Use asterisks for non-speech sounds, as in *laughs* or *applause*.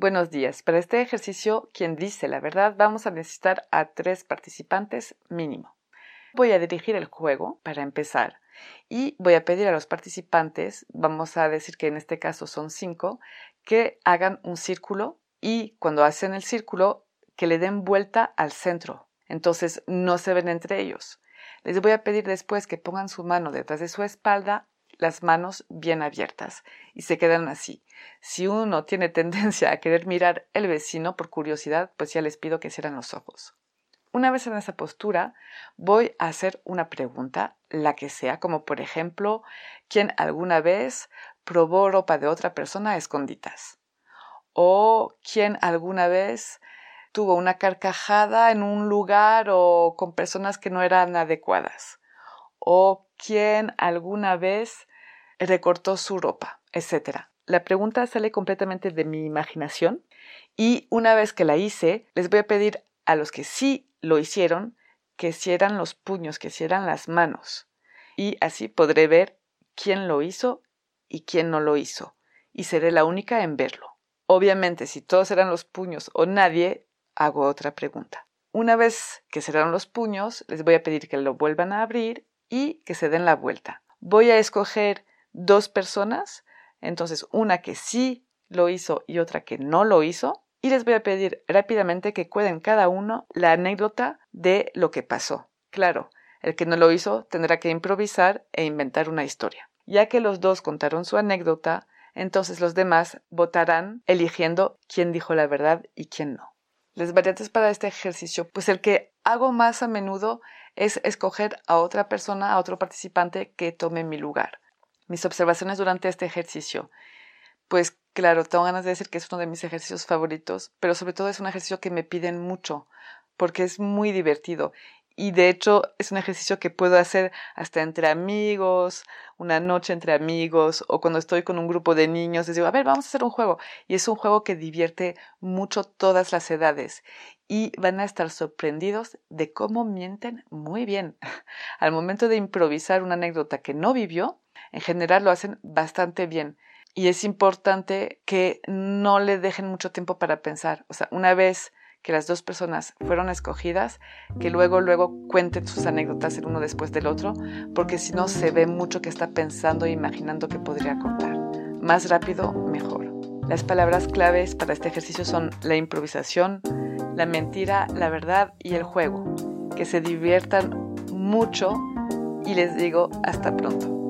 Buenos días. Para este ejercicio, quien dice la verdad, vamos a necesitar a tres participantes mínimo. Voy a dirigir el juego para empezar y voy a pedir a los participantes, vamos a decir que en este caso son cinco, que hagan un círculo y cuando hacen el círculo, que le den vuelta al centro. Entonces no se ven entre ellos. Les voy a pedir después que pongan su mano detrás de su espalda las manos bien abiertas y se quedan así. Si uno tiene *laughs* tendencia a querer mirar el vecino por curiosidad, pues ya les pido que cierren los ojos. Una vez en esa postura, voy a hacer una pregunta, la que sea, como por ejemplo, ¿quién alguna vez probó ropa de otra persona a? ¿O quién alguna vez tuvo una carcajada en un lugar o con personas que no eran adecuadas? ¿O quién alguna vez recortó su ropa, etc. La pregunta sale completamente de mi imaginación y una vez que la hice, les voy a pedir a los que sí lo hicieron que cierran los puños, que cierran las manos. Y así podré ver quién lo hizo y quién no lo hizo. Y seré la única en verlo. Obviamente, si todos eran los puños o nadie, hago otra pregunta. Una vez que cerraron los puños, les voy a pedir que lo vuelvan a abrir y que se den la vuelta. Voy a escoger dos personas, entonces una que sí lo hizo y otra que no lo hizo, y les voy a pedir rápidamente que cuenten cada uno la anécdota de lo que pasó. Claro, el que no lo hizo tendrá que improvisar e inventar una historia. Ya que los dos contaron su anécdota, entonces los demás votarán eligiendo quién dijo la verdad y quién no. Las variantes para este ejercicio, pues el que hago más a menudo es escoger a otra persona, a otro participante que tome mi lugar mis observaciones durante este ejercicio. Pues claro, tengo ganas de decir que es uno de mis ejercicios favoritos, pero sobre todo es un ejercicio que me piden mucho, porque es muy divertido. Y de hecho es un ejercicio que puedo hacer hasta entre amigos, una noche entre amigos, o cuando estoy con un grupo de niños, les digo, a ver, vamos a hacer un juego. Y es un juego que divierte mucho todas las edades. Y van a estar sorprendidos de cómo mienten muy bien. *laughs* Al momento de improvisar una anécdota que no vivió, en general lo hacen bastante bien. Y es importante que no le dejen mucho tiempo para pensar. O sea, una vez que las dos personas fueron escogidas, que luego, luego cuenten sus anécdotas el uno después del otro, porque si no se ve mucho que está pensando e imaginando que podría contar. Más rápido, mejor. Las palabras claves para este ejercicio son la improvisación, la mentira, la verdad y el juego. Que se diviertan mucho y les digo hasta pronto.